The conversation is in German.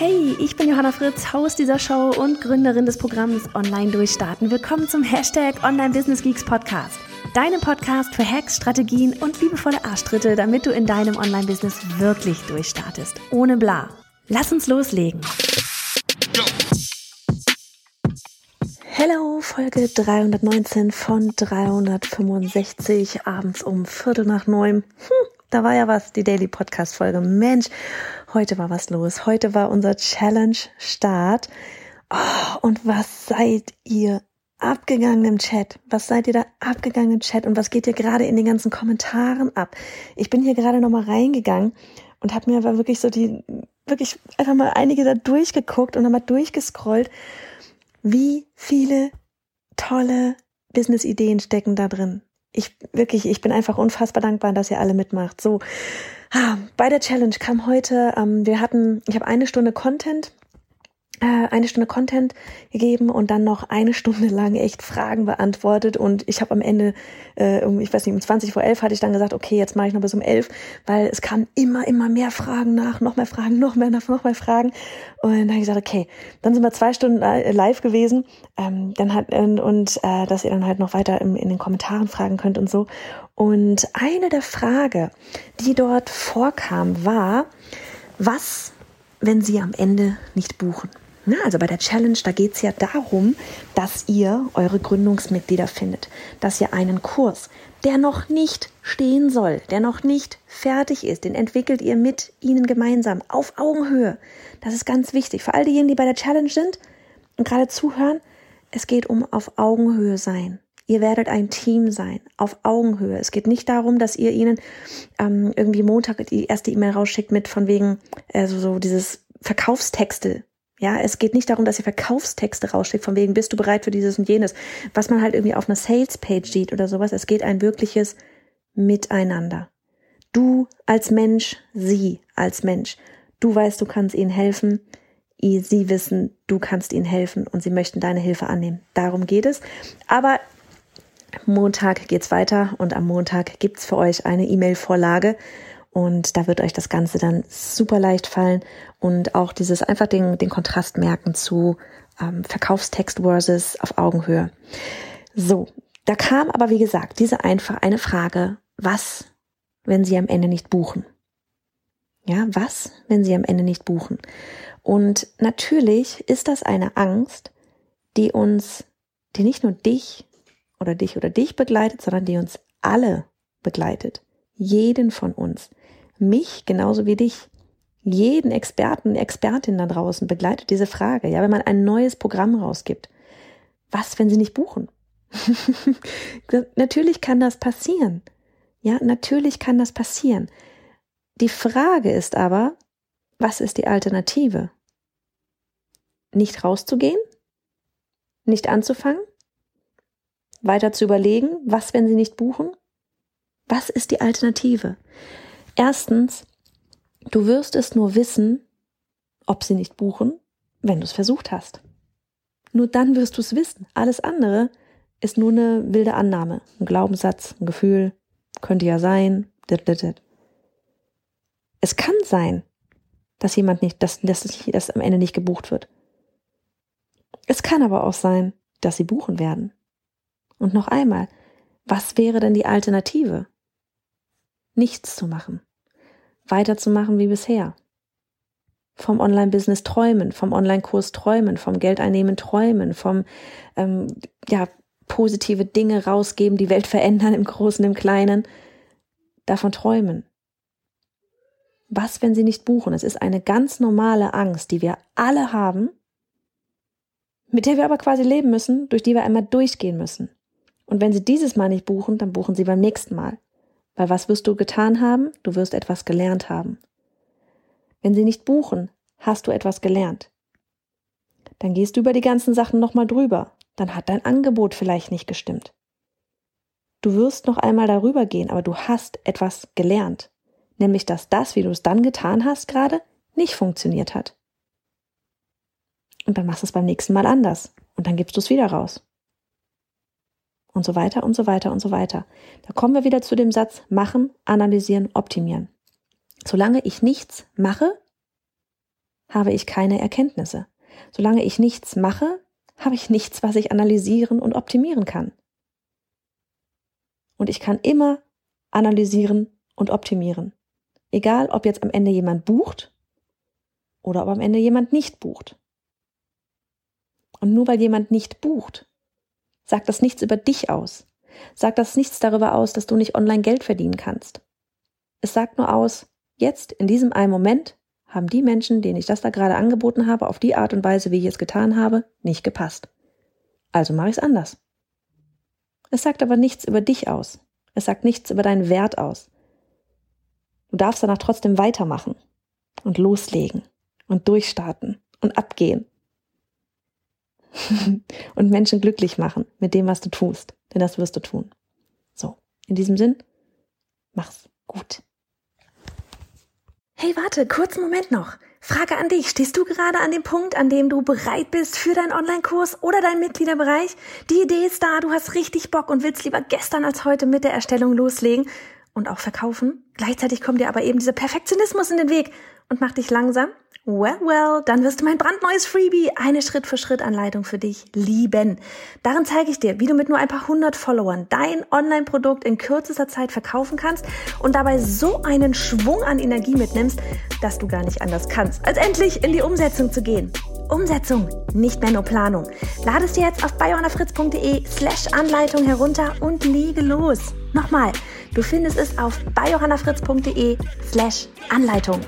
Hey, ich bin Johanna Fritz, Haus dieser Show und Gründerin des Programms Online Durchstarten. Willkommen zum Hashtag Online Business Geeks Podcast. Deinem Podcast für Hacks, Strategien und liebevolle Arschtritte, damit du in deinem Online-Business wirklich durchstartest. Ohne bla. Lass uns loslegen. Hello, Folge 319 von 365, abends um Viertel nach neun. Hm, da war ja was, die Daily Podcast Folge. Mensch, heute war was los. Heute war unser Challenge Start. Oh, und was seid ihr abgegangen im Chat? Was seid ihr da abgegangen im Chat? Und was geht ihr gerade in den ganzen Kommentaren ab? Ich bin hier gerade nochmal reingegangen und habe mir aber wirklich so die, wirklich einfach mal einige da durchgeguckt und nochmal durchgescrollt. Wie viele tolle Business-Ideen stecken da drin ich wirklich, ich bin einfach unfassbar dankbar, dass ihr alle mitmacht. So, ah, bei der Challenge kam heute, ähm, wir hatten, ich habe eine Stunde Content eine Stunde Content gegeben und dann noch eine Stunde lang echt Fragen beantwortet. Und ich habe am Ende, äh, um, ich weiß nicht, um 20 vor 11 hatte ich dann gesagt, okay, jetzt mache ich noch bis um 11, weil es kamen immer, immer mehr Fragen nach, noch mehr Fragen, noch mehr, noch mehr Fragen. Und dann habe ich gesagt, okay, dann sind wir zwei Stunden äh, live gewesen, ähm, dann hat und, und äh, dass ihr dann halt noch weiter im, in den Kommentaren fragen könnt und so. Und eine der Frage, die dort vorkam, war, was, wenn Sie am Ende nicht buchen? Na, also bei der Challenge, da geht es ja darum, dass ihr eure Gründungsmitglieder findet, dass ihr einen Kurs, der noch nicht stehen soll, der noch nicht fertig ist, den entwickelt ihr mit ihnen gemeinsam auf Augenhöhe. Das ist ganz wichtig. Für all diejenigen, die bei der Challenge sind und gerade zuhören, es geht um auf Augenhöhe sein. Ihr werdet ein Team sein, auf Augenhöhe. Es geht nicht darum, dass ihr ihnen ähm, irgendwie Montag die erste E-Mail rausschickt mit von wegen, also so dieses Verkaufstexte ja, es geht nicht darum, dass ihr Verkaufstexte rausschickt, von wegen bist du bereit für dieses und jenes, was man halt irgendwie auf einer Sales-Page sieht oder sowas. Es geht ein wirkliches Miteinander. Du als Mensch, sie als Mensch. Du weißt, du kannst ihnen helfen. Sie wissen, du kannst ihnen helfen und sie möchten deine Hilfe annehmen. Darum geht es. Aber Montag geht's weiter und am Montag gibt's für euch eine E-Mail-Vorlage und da wird euch das Ganze dann super leicht fallen und auch dieses einfach den, den Kontrast merken zu ähm, Verkaufstext versus auf Augenhöhe. So, da kam aber wie gesagt diese einfach eine Frage, was, wenn Sie am Ende nicht buchen? Ja, was, wenn Sie am Ende nicht buchen? Und natürlich ist das eine Angst, die uns, die nicht nur dich oder dich oder dich begleitet, sondern die uns alle begleitet. Jeden von uns mich genauso wie dich, jeden Experten, Expertin da draußen begleitet diese Frage. Ja, wenn man ein neues Programm rausgibt, was, wenn sie nicht buchen? natürlich kann das passieren. Ja, natürlich kann das passieren. Die Frage ist aber, was ist die Alternative? Nicht rauszugehen? Nicht anzufangen? Weiter zu überlegen, was, wenn sie nicht buchen? Was ist die Alternative? Erstens, du wirst es nur wissen, ob sie nicht buchen, wenn du es versucht hast. Nur dann wirst du es wissen. Alles andere ist nur eine wilde Annahme, ein Glaubenssatz, ein Gefühl, könnte ja sein. Es kann sein, dass jemand nicht, dass, dass, dass am Ende nicht gebucht wird. Es kann aber auch sein, dass sie buchen werden. Und noch einmal, was wäre denn die Alternative? Nichts zu machen weiterzumachen wie bisher. Vom Online-Business träumen, vom Online-Kurs träumen, vom Geldeinnehmen träumen, vom ähm, ja positive Dinge rausgeben, die Welt verändern im Großen, im Kleinen. Davon träumen. Was, wenn sie nicht buchen? Es ist eine ganz normale Angst, die wir alle haben, mit der wir aber quasi leben müssen, durch die wir einmal durchgehen müssen. Und wenn sie dieses Mal nicht buchen, dann buchen sie beim nächsten Mal. Weil was wirst du getan haben? Du wirst etwas gelernt haben. Wenn sie nicht buchen, hast du etwas gelernt. Dann gehst du über die ganzen Sachen nochmal drüber. Dann hat dein Angebot vielleicht nicht gestimmt. Du wirst noch einmal darüber gehen, aber du hast etwas gelernt. Nämlich, dass das, wie du es dann getan hast gerade, nicht funktioniert hat. Und dann machst du es beim nächsten Mal anders. Und dann gibst du es wieder raus. Und so weiter und so weiter und so weiter. Da kommen wir wieder zu dem Satz machen, analysieren, optimieren. Solange ich nichts mache, habe ich keine Erkenntnisse. Solange ich nichts mache, habe ich nichts, was ich analysieren und optimieren kann. Und ich kann immer analysieren und optimieren. Egal, ob jetzt am Ende jemand bucht oder ob am Ende jemand nicht bucht. Und nur weil jemand nicht bucht, sagt das nichts über dich aus. Sagt das nichts darüber aus, dass du nicht online Geld verdienen kannst. Es sagt nur aus, jetzt, in diesem einen Moment, haben die Menschen, denen ich das da gerade angeboten habe, auf die Art und Weise, wie ich es getan habe, nicht gepasst. Also mache ich es anders. Es sagt aber nichts über dich aus. Es sagt nichts über deinen Wert aus. Du darfst danach trotzdem weitermachen und loslegen und durchstarten und abgehen und Menschen glücklich machen mit dem, was du tust. Denn das wirst du tun. So, in diesem Sinn, mach's gut. Hey, warte, kurzen Moment noch. Frage an dich. Stehst du gerade an dem Punkt, an dem du bereit bist für deinen Online-Kurs oder deinen Mitgliederbereich? Die Idee ist da, du hast richtig Bock und willst lieber gestern als heute mit der Erstellung loslegen und auch verkaufen. Gleichzeitig kommt dir aber eben dieser Perfektionismus in den Weg und macht dich langsam Well, well, dann wirst du mein brandneues Freebie, eine Schritt-für-Schritt-Anleitung für dich lieben. Darin zeige ich dir, wie du mit nur ein paar hundert Followern dein Online-Produkt in kürzester Zeit verkaufen kannst und dabei so einen Schwung an Energie mitnimmst, dass du gar nicht anders kannst, als endlich in die Umsetzung zu gehen. Umsetzung, nicht mehr nur Planung. Lade es dir jetzt auf biohannafritz.de slash Anleitung herunter und lege los. Nochmal, du findest es auf biohannafritz.de slash Anleitung.